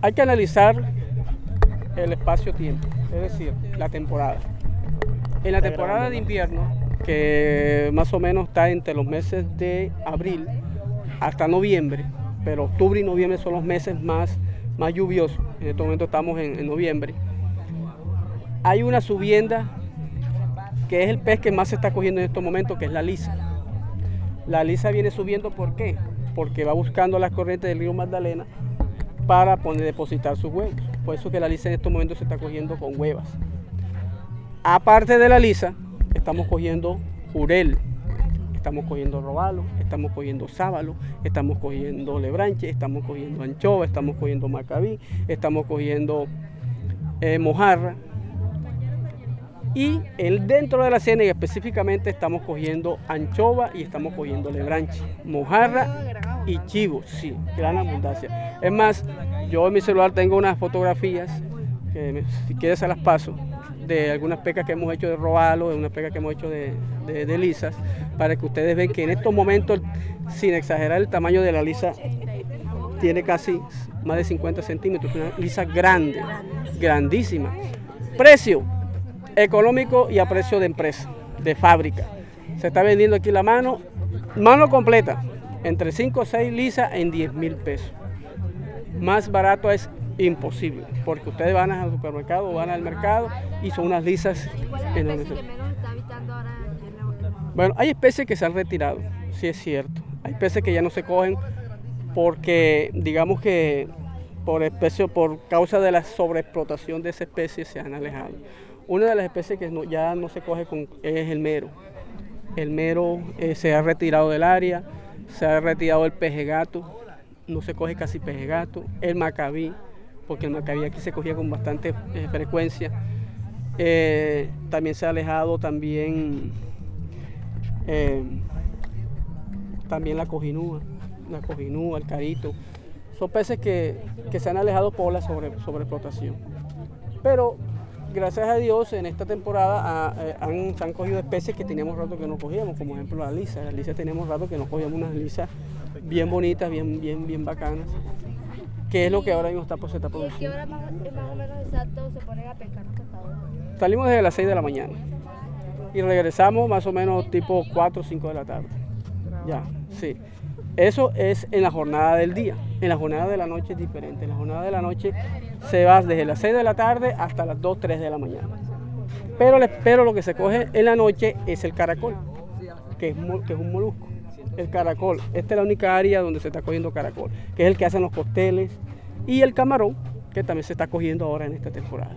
Hay que analizar el espacio-tiempo, es decir, la temporada. En la temporada de invierno, que más o menos está entre los meses de abril hasta noviembre, pero octubre y noviembre son los meses más, más lluviosos. En este momento estamos en, en noviembre. Hay una subienda que es el pez que más se está cogiendo en estos momentos, que es la lisa. La lisa viene subiendo, ¿por qué? Porque va buscando las corrientes del río Magdalena para poner, depositar sus huevos. Por eso que la lisa en estos momentos se está cogiendo con huevas. Aparte de la lisa, estamos cogiendo jurel, estamos cogiendo robalo, estamos cogiendo sábalo, estamos cogiendo lebranche, estamos cogiendo anchova, estamos cogiendo macabí, estamos cogiendo eh, mojarra, y el, dentro de la ciénaga específicamente estamos cogiendo anchova y estamos cogiendo lebranche, mojarra y chivo, sí, gran abundancia. Es más, yo en mi celular tengo unas fotografías, que si quieres se las paso, de algunas pecas que hemos hecho de robalo, de unas pecas que hemos hecho de, de, lisas, para que ustedes vean que en estos momentos, sin exagerar el tamaño de la lisa, tiene casi más de 50 centímetros, una lisa grande, grandísima. Precio, económico y a precio de empresa, de fábrica. Se está vendiendo aquí la mano, mano completa, entre 5 o 6 lisas en 10 mil pesos. Más barato es imposible, porque ustedes van al supermercado, van al mercado y son unas lisas enormes. Bueno, hay especies que se han retirado, sí es cierto. Hay especies que ya no se cogen porque, digamos que por, especie, por causa de la sobreexplotación de esa especie se han alejado. Una de las especies que ya no se coge con, es el mero. El mero eh, se ha retirado del área, se ha retirado el peje gato, no se coge casi peje gato, el macabí, porque el macabí aquí se cogía con bastante eh, frecuencia. Eh, también se ha alejado también, también la cojinúa, la cojinúa, el carito. Son peces que, se han alejado por la sobre, sobreexplotación. Pero gracias a Dios en esta temporada ah, eh, han, se han cogido especies que teníamos rato que no cogíamos, como ejemplo la lisa. La lisa teníamos rato que no cogíamos unas lisas bien bonitas, bien, bien, bien bacanas, que es lo que ahora mismo está, pues, se está produciendo. ¿Y qué hora más, o menos exacto se ponen a pescar los pescadores? Salimos desde las 6 de la mañana y regresamos más o menos tipo 4 o 5 de la tarde. Ya, sí. Eso es en la jornada del día. En la jornada de la noche es diferente. En la jornada de la noche se va desde las 6 de la tarde hasta las 2, 3 de la mañana. Pero, lo que se coge en la noche es el caracol, que es, que es un molusco. El caracol. Esta es la única área donde se está cogiendo caracol, que es el que hacen los costeles. Y el camarón, que también se está cogiendo ahora en esta temporada.